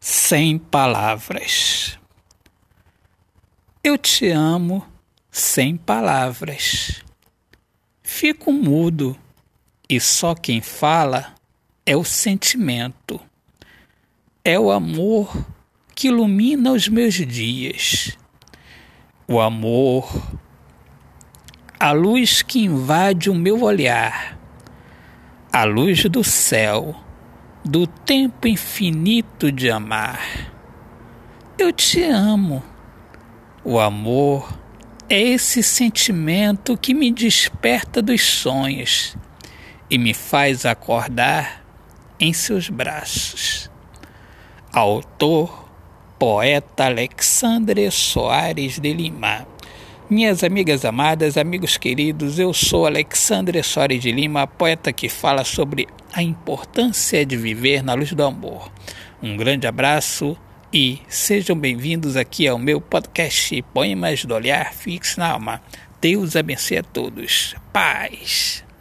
sem palavras. Eu te amo sem palavras. Fico mudo e só quem fala é o sentimento. É o amor que ilumina os meus dias. O amor, a luz que invade o meu olhar, a luz do céu do tempo infinito de amar. Eu te amo. O amor é esse sentimento que me desperta dos sonhos e me faz acordar em seus braços. Autor, poeta Alexandre Soares de Lima. Minhas amigas amadas, amigos queridos, eu sou Alexandre Soares de Lima, poeta que fala sobre a importância de viver na luz do amor. Um grande abraço e sejam bem-vindos aqui ao meu podcast Poemas do Olhar Fixo na Alma. Deus abençoe a todos. Paz.